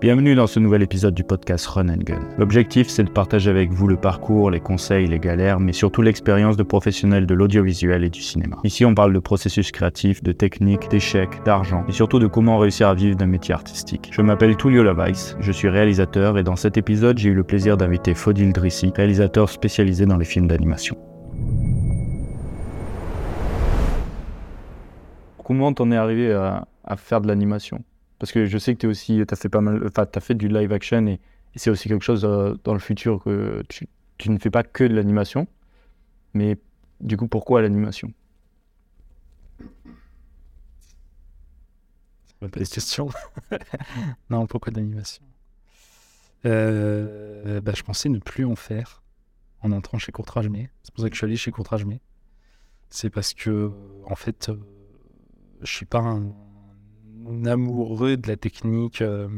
Bienvenue dans ce nouvel épisode du podcast Run and Gun. L'objectif, c'est de partager avec vous le parcours, les conseils, les galères, mais surtout l'expérience de professionnels de l'audiovisuel et du cinéma. Ici, on parle de processus créatif, de techniques, d'échecs, d'argent, et surtout de comment réussir à vivre d'un métier artistique. Je m'appelle Tullio Lavaïs, je suis réalisateur, et dans cet épisode, j'ai eu le plaisir d'inviter Fodil Drissi, réalisateur spécialisé dans les films d'animation. Comment t'en es arrivé à faire de l'animation? Parce que je sais que tu aussi, as fait pas mal, enfin, as fait du live action et, c'est aussi quelque chose euh, dans le futur que tu, ne fais pas que de l'animation. Mais du coup, pourquoi l'animation? C'est pas question. non, pourquoi l'animation? Euh, bah, Je pensais ne plus en faire en entrant chez Courtrage C'est pour ça que je suis allé chez Courtrage C'est parce que, en fait, euh, je suis pas un amoureux de la technique. Euh.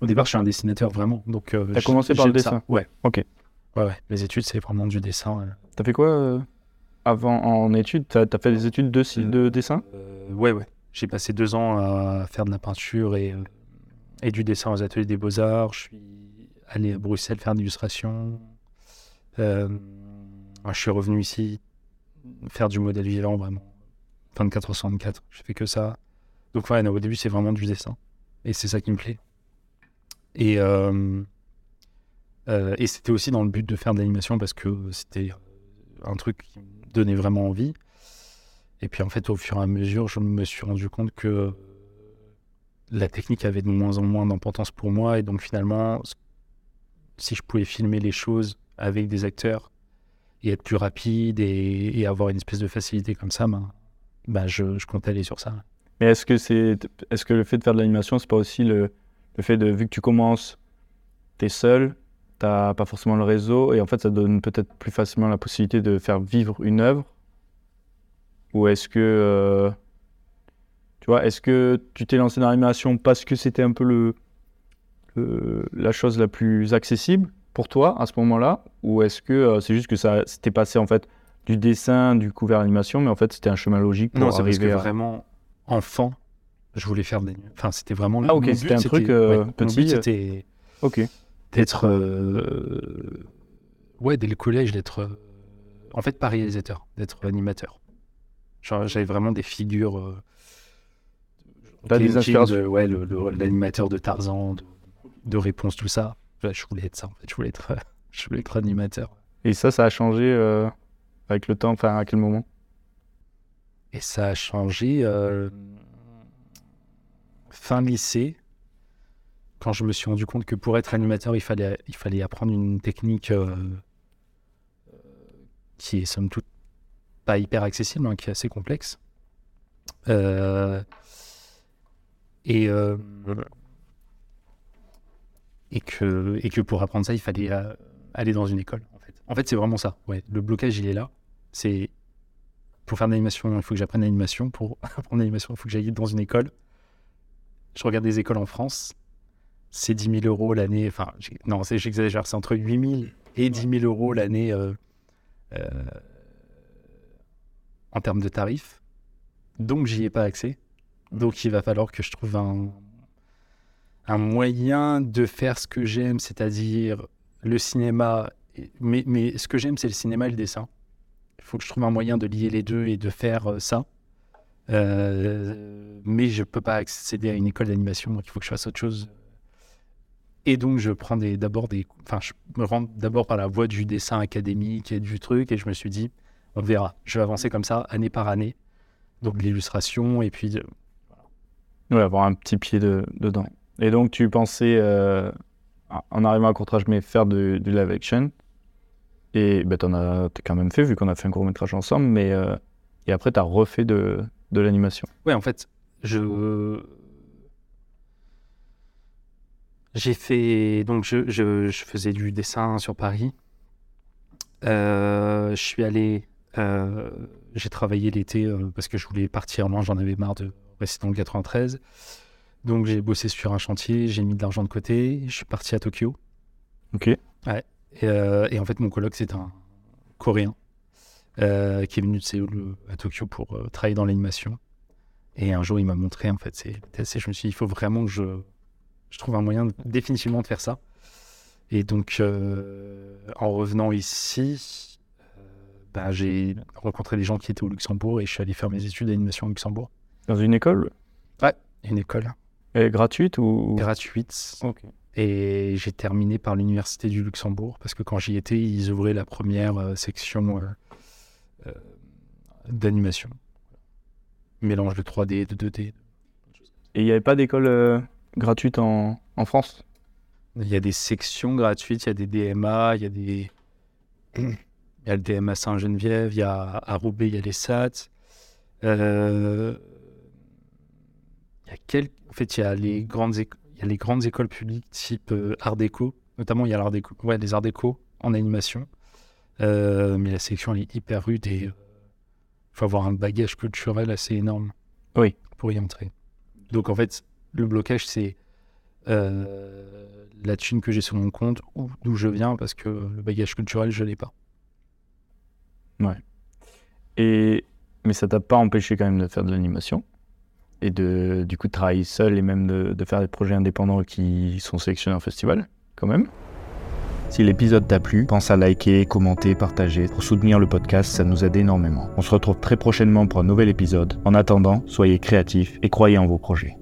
Au départ, je suis un dessinateur vraiment. Donc, euh, T'as commencé par le dessin Ouais. Ok. Ouais, ouais. Les études, c'est vraiment du dessin. T'as fait quoi euh, avant en études? T'as as fait des études de, de dessin? Ouais, ouais. J'ai passé deux ans à faire de la peinture et, et du dessin aux ateliers des beaux-arts. Je suis allé à Bruxelles faire de l'illustration. je suis revenu ici faire du modèle vivant vraiment. 24-64. Je fais que ça. Donc ouais, au début c'est vraiment du dessin. Et c'est ça qui me plaît. Et, euh, euh, c'était aussi dans le but de faire de l'animation parce que c'était un truc qui me donnait vraiment envie. Et puis en fait, au fur et à mesure, je me suis rendu compte que la technique avait de moins en moins d'importance pour moi. Et donc finalement, si je pouvais filmer les choses avec des acteurs et être plus rapide et, avoir une espèce de facilité comme ça, ben, ben je, je comptais aller sur ça. Mais est-ce que, c'est, est-ce que le fait de faire de l'animation, c'est pas aussi le, le fait de, vu que tu commences, tu es seul, tu n'as pas forcément le réseau, et en fait, ça donne peut-être plus facilement la possibilité de faire vivre une œuvre? Ou est-ce que. Euh, tu vois, est-ce que tu t'es lancé dans l'animation parce que c'était un peu le, la chose la plus accessible pour toi à ce moment-là? Ou est-ce que euh, c'est juste que ça s'était passé en fait du dessin, du coup vers l'animation, mais en fait c'était un chemin logique pour non, arriver parce que vraiment enfant, je voulais faire des. Enfin, c'était vraiment. Ah, ok, c'était un truc euh, petit. Euh, c'était. Ok. D'être. Euh, ouais, dès le collège, d'être. En fait, pas réalisateur, d'être animateur. J'avais vraiment des figures. T'as des inspirations Ouais, l'animateur de Tarzan, de, de Réponse, tout ça. Je voulais être ça, en fait. Je voulais être, je voulais être animateur. Et ça, ça a changé avec le temps Enfin, à quel moment? Et ça a changé euh, fin lycée, quand je me suis rendu compte que pour être animateur, il fallait, il fallait apprendre une technique euh, qui est somme toute pas hyper accessible, hein, qui est assez complexe. Euh, et, et, que, et que pour apprendre ça, il fallait aller dans une école. En fait, en fait c'est vraiment ça. Ouais, le blocage, il est là. C'est pour faire de l'animation, il faut que j'apprenne l'animation. Pour apprendre l'animation, il faut que j'aille dans une école. Je regarde des écoles en France. C'est 10 000 euros l'année. Enfin, non, j'exagère. C'est entre 8 000 et 10 000 euros l'année euh, euh, en termes de tarifs. Donc, j'y ai pas accès. Donc, il va falloir que je trouve un, un moyen de faire ce que j'aime, c'est-à-dire le cinéma. Mais, mais ce que j'aime, c'est le cinéma et le dessin. Il faut que je trouve un moyen de lier les deux et de faire euh, ça. Euh, mais je ne peux pas accéder à une école d'animation, donc il faut que je fasse autre chose. Et donc, je prends d'abord des. Enfin, je me rends d'abord par la voie du dessin académique et du truc, et je me suis dit, on verra. Je vais avancer comme ça, année par année. Donc, l'illustration, et puis. Oui, avoir un petit pied de, dedans. Et donc, tu pensais, euh, en arrivant à Courtrage, mais faire du live action. Et ben, t'en as quand même fait, vu qu'on a fait un court métrage ensemble, mais euh, et après, tu as refait de, de l'animation. Ouais, en fait, je. J'ai fait. Donc, je, je, je, faisais du dessin sur Paris. Euh, je suis allé. Euh, j'ai travaillé l'été parce que je voulais partir loin, j'en avais marre de rester dans le 93. Donc, j'ai bossé sur un chantier, j'ai mis de l'argent de côté, je suis parti à Tokyo. Ok. Ouais. Euh, et, en fait, mon colloque, c'est un Coréen euh, qui est venu de Séoul à Tokyo pour euh, travailler dans l'animation. Et un jour, il m'a montré, en fait, c'est Je me suis dit, il faut vraiment que je, Je trouve un moyen de- définitivement de faire ça. Et donc, euh, en revenant ici, euh, bah, j'ai rencontré des gens qui étaient au Luxembourg et je suis allé faire mes études d'animation au Luxembourg. Dans une école? Une école est gratuite ou? Gratuite. Ok. Et j'ai terminé par l'Université du Luxembourg parce que quand j'y étais, ils ouvraient la première euh, section euh, euh, d'animation. Mélange de 3D, de 2D. Et il n'y avait pas d'école euh, gratuite en, en France? Il y a des sections gratuites, il y a des DMA, il y a des. Il y a le DMA Saint-Geneviève, il y a à Roubaix, il y a les SAT. Euh, Il y a quel... En fait, il y a les grandes, éco- il y a les grandes écoles publiques type euh, Art déco. Notamment, il y a l'art déco. Ouais, les arts déco en animation. Euh, mais la section, elle est hyper rude et il faut avoir un bagage culturel assez énorme Oui. pour y entrer. Donc, en fait, le blocage, c'est euh, la thune que j'ai sur mon compte ou d'où je viens parce que le bagage culturel, je l'ai pas. Et mais ça t'a pas empêché quand même de faire de l'animation? Et de du coup de travailler seul et même de, de faire des projets indépendants qui sont sélectionnés en festival quand même. Si l'épisode t'a plu, pense à liker, commenter, partager. Pour soutenir le podcast, ça nous aide énormément. On se retrouve très prochainement pour un nouvel épisode. En attendant, soyez créatifs et croyez en vos projets.